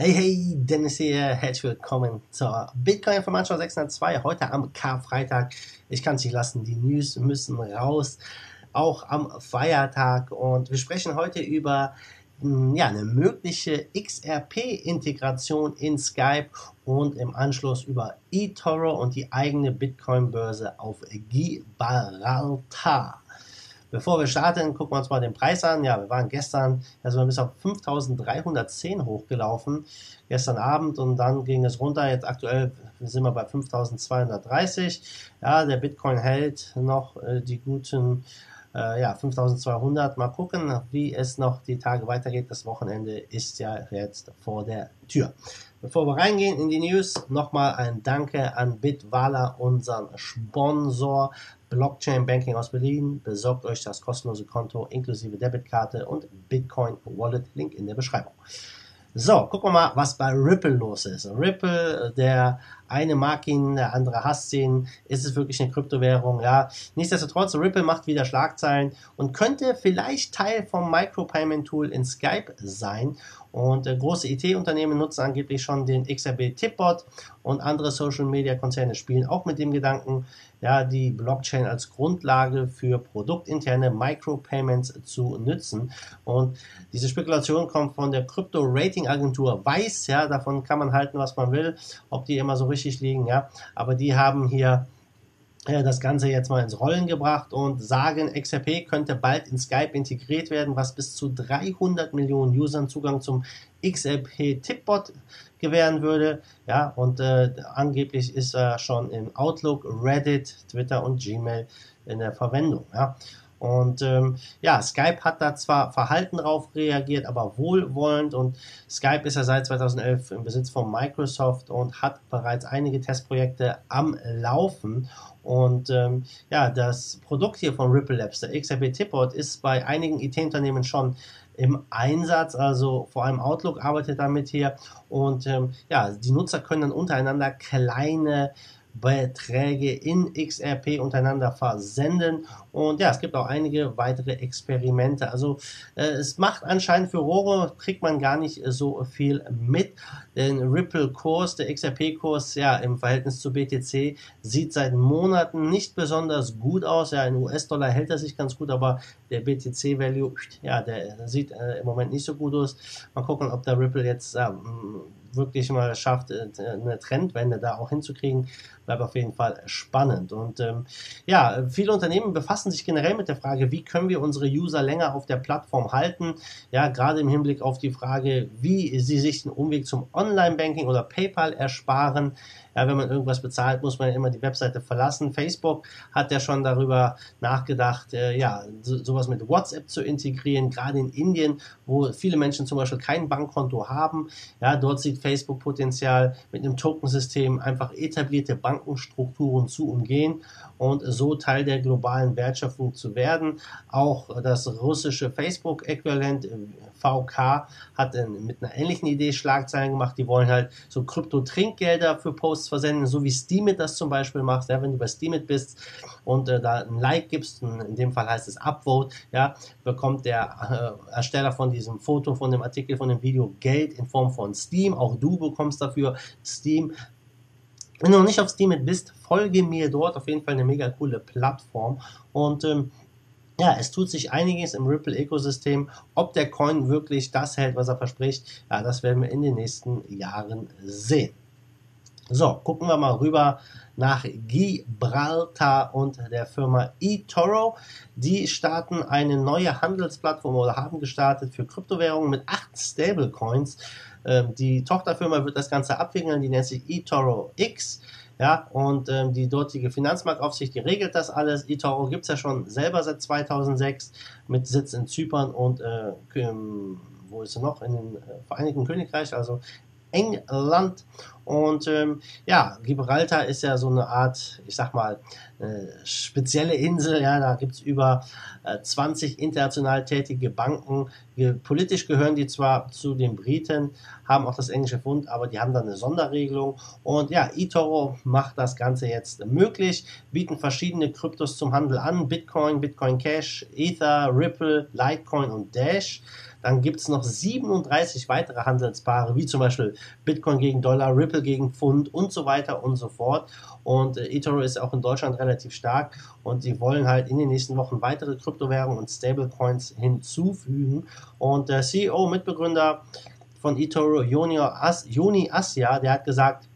Hey, hey, Dennis hier, herzlich willkommen zur Bitcoin Information 602, heute am Karfreitag. Ich kann es nicht lassen, die News müssen raus, auch am Feiertag. Und wir sprechen heute über hm, ja, eine mögliche XRP-Integration in Skype und im Anschluss über eToro und die eigene Bitcoin-Börse auf Gibraltar. Bevor wir starten, gucken wir uns mal den Preis an. Ja, wir waren gestern also bis auf 5310 hochgelaufen, gestern Abend und dann ging es runter. Jetzt aktuell sind wir bei 5230. Ja, der Bitcoin hält noch äh, die guten äh, ja, 5200. Mal gucken, wie es noch die Tage weitergeht. Das Wochenende ist ja jetzt vor der Tür. Bevor wir reingehen in die News, nochmal ein Danke an Bitwala, unseren Sponsor. Blockchain Banking aus Berlin. Besorgt euch das kostenlose Konto inklusive Debitkarte und Bitcoin Wallet. Link in der Beschreibung. So, gucken wir mal, was bei Ripple los ist. Ripple, der eine mag ihn, der andere hasst ihn. Ist es wirklich eine Kryptowährung? Ja. Nichtsdestotrotz, Ripple macht wieder Schlagzeilen und könnte vielleicht Teil vom Micropayment Tool in Skype sein. Und äh, große IT-Unternehmen nutzen angeblich schon den XRP Tipbot und andere Social Media Konzerne spielen auch mit dem Gedanken, ja, die Blockchain als Grundlage für produktinterne Micropayments zu nutzen. Und diese Spekulation kommt von der Crypto Rating Agentur Weiß, ja, davon kann man halten, was man will, ob die immer so richtig liegen, ja, aber die haben hier äh, das Ganze jetzt mal ins Rollen gebracht und sagen, XRP könnte bald in Skype integriert werden, was bis zu 300 Millionen Usern Zugang zum XRP Tipbot gewähren würde. Ja, und äh, angeblich ist er schon in Outlook, Reddit, Twitter und Gmail in der Verwendung. Ja. Und ähm, ja, Skype hat da zwar verhalten drauf reagiert, aber wohlwollend. Und Skype ist ja seit 2011 im Besitz von Microsoft und hat bereits einige Testprojekte am Laufen. Und ähm, ja, das Produkt hier von Ripple Labs, der XRP Tipbot, ist bei einigen IT-Unternehmen schon im Einsatz. Also vor allem Outlook arbeitet damit hier. Und ähm, ja, die Nutzer können dann untereinander kleine Beträge in XRP untereinander versenden. Und ja, es gibt auch einige weitere Experimente. Also äh, es macht anscheinend für Rohre, kriegt man gar nicht so viel mit. Den Ripple-Kurs, der XRP-Kurs, ja, im Verhältnis zu BTC sieht seit Monaten nicht besonders gut aus. Ja, in US-Dollar hält er sich ganz gut, aber der BTC-Value, ja, der sieht äh, im Moment nicht so gut aus. Mal gucken, ob der Ripple jetzt äh, wirklich mal schafft, äh, eine Trendwende da auch hinzukriegen, bleibt auf jeden Fall spannend. Und ähm, ja, viele Unternehmen befassen sich generell mit der Frage, wie können wir unsere User länger auf der Plattform halten? Ja, gerade im Hinblick auf die Frage, wie sie sich den Umweg zum Online-Banking oder PayPal ersparen. Ja, wenn man irgendwas bezahlt, muss man immer die Webseite verlassen. Facebook hat ja schon darüber nachgedacht, äh, ja, so, sowas mit WhatsApp zu integrieren, gerade in Indien, wo viele Menschen zum Beispiel kein Bankkonto haben. Ja, dort sieht Facebook Potenzial mit einem Tokensystem einfach etablierte Bankenstrukturen zu umgehen und so Teil der globalen Wertschöpfung zu werden. Auch das russische Facebook-Äquivalent äh, VK hat mit einer ähnlichen Idee Schlagzeilen gemacht. Die wollen halt so Krypto-Trinkgelder für Posts versenden, so wie Steemit das zum Beispiel macht. Ja, wenn du bei Steemit bist und äh, da ein Like gibst, in dem Fall heißt es Upvote, ja, bekommt der äh, Ersteller von diesem Foto, von dem Artikel, von dem Video Geld in Form von Steam. Auch du bekommst dafür Steam. Wenn du noch nicht auf Steemit bist, folge mir dort. Auf jeden Fall eine mega coole Plattform. Und ähm, ja, es tut sich einiges im Ripple-Ökosystem. Ob der Coin wirklich das hält, was er verspricht, ja, das werden wir in den nächsten Jahren sehen. So, gucken wir mal rüber nach Gibraltar und der Firma eToro. Die starten eine neue Handelsplattform oder haben gestartet für Kryptowährungen mit acht Stablecoins. Ähm, die Tochterfirma wird das Ganze abwickeln, die nennt sich eToro X. Ja, und ähm, die dortige Finanzmarktaufsicht, die regelt das alles. eToro gibt es ja schon selber seit 2006 mit Sitz in Zypern und äh, wo ist sie noch? In den äh, Vereinigten Königreich, also England. Und ähm, ja, Gibraltar ist ja so eine Art, ich sag mal, äh, spezielle Insel. Ja, da gibt es über äh, 20 international tätige Banken. Ge politisch gehören die zwar zu den Briten, haben auch das englische Pfund, aber die haben dann eine Sonderregelung. Und ja, eToro macht das Ganze jetzt möglich, bieten verschiedene Kryptos zum Handel an: Bitcoin, Bitcoin Cash, Ether, Ripple, Litecoin und Dash. Dann gibt es noch 37 weitere Handelspaare, wie zum Beispiel Bitcoin gegen Dollar, Ripple gegen Pfund und so weiter und so fort. Und äh, eToro ist auch in Deutschland relativ stark und sie wollen halt in den nächsten Wochen weitere Kryptowährungen und Stablecoins hinzufügen. Und der CEO, Mitbegründer von eToro, Joni, As Joni Asja, der hat gesagt,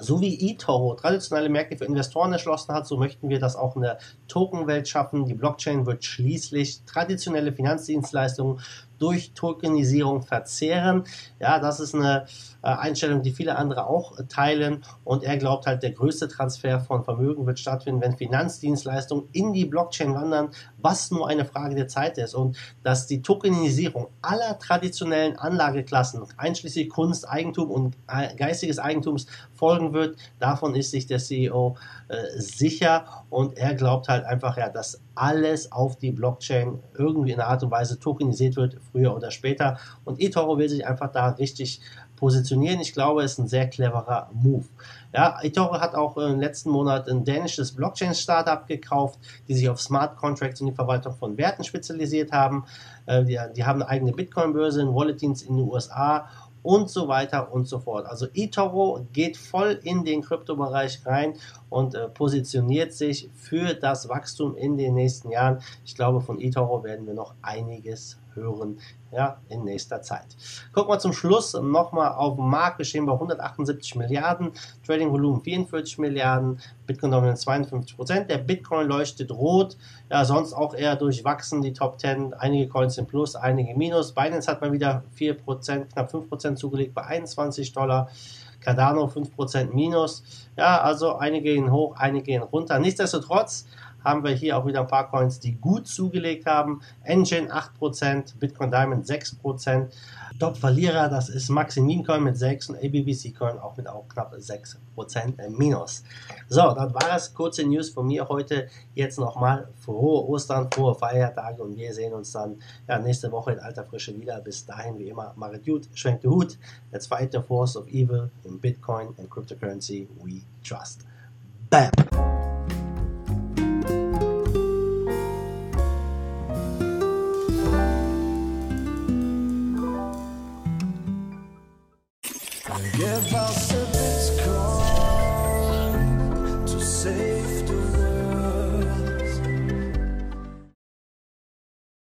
so wie eToro traditionelle Märkte für Investoren erschlossen hat, so möchten wir das auch in der Tokenwelt schaffen. Die Blockchain wird schließlich traditionelle Finanzdienstleistungen durch Tokenisierung verzehren. Ja, das ist eine äh, Einstellung, die viele andere auch teilen. Und er glaubt halt, der größte Transfer von Vermögen wird stattfinden, wenn Finanzdienstleistungen in die Blockchain wandern, was nur eine Frage der Zeit ist. Und dass die Tokenisierung aller traditionellen Anlageklassen, einschließlich Kunst, Eigentum und äh, geistiges Eigentums, folgen wird, davon ist sich der CEO äh, sicher. Und er glaubt halt einfach, ja, dass alles auf die Blockchain irgendwie in einer Art und Weise tokenisiert wird, früher oder später. Und eToro will sich einfach da richtig positionieren. Ich glaube, es ist ein sehr cleverer Move. Ja, eToro hat auch im letzten Monat ein dänisches Blockchain-Startup gekauft, die sich auf Smart Contracts und die Verwaltung von Werten spezialisiert haben. Äh, die, die haben eine eigene Bitcoin-Börse in Walletins in den USA und so weiter und so fort. Also eToro geht voll in den Kryptobereich rein und äh, positioniert sich für das Wachstum in den nächsten Jahren. Ich glaube, von eToro werden wir noch einiges hören ja, in nächster Zeit. Gucken wir zum Schluss nochmal auf den Markt. Wir stehen bei 178 Milliarden, Trading-Volumen 44 Milliarden, Bitcoin dominant 52 Prozent. Der Bitcoin leuchtet rot, ja, sonst auch eher durchwachsen, die Top 10. Einige Coins sind plus, einige minus. Binance hat mal wieder 4 Prozent, knapp 5 Prozent zugelegt bei 21 Dollar. Cardano 5% minus. Ja, also einige gehen hoch, einige gehen runter. Nichtsdestotrotz haben wir hier auch wieder ein paar Coins, die gut zugelegt haben. Engine 8%, Bitcoin Diamond 6%. Top-Verlierer, das ist Maximin Coin mit 6 und ABBC Coin auch mit auch knapp 6% Minus. So, das war es. Kurze News von mir heute. Jetzt nochmal frohe Ostern, frohe Feiertage und wir sehen uns dann ja, nächste Woche in alter Frische wieder. Bis dahin, wie immer, macht gut, schwenkt den Hut. Der zweite Force of Evil in Bitcoin and Cryptocurrency we trust. Bam! never say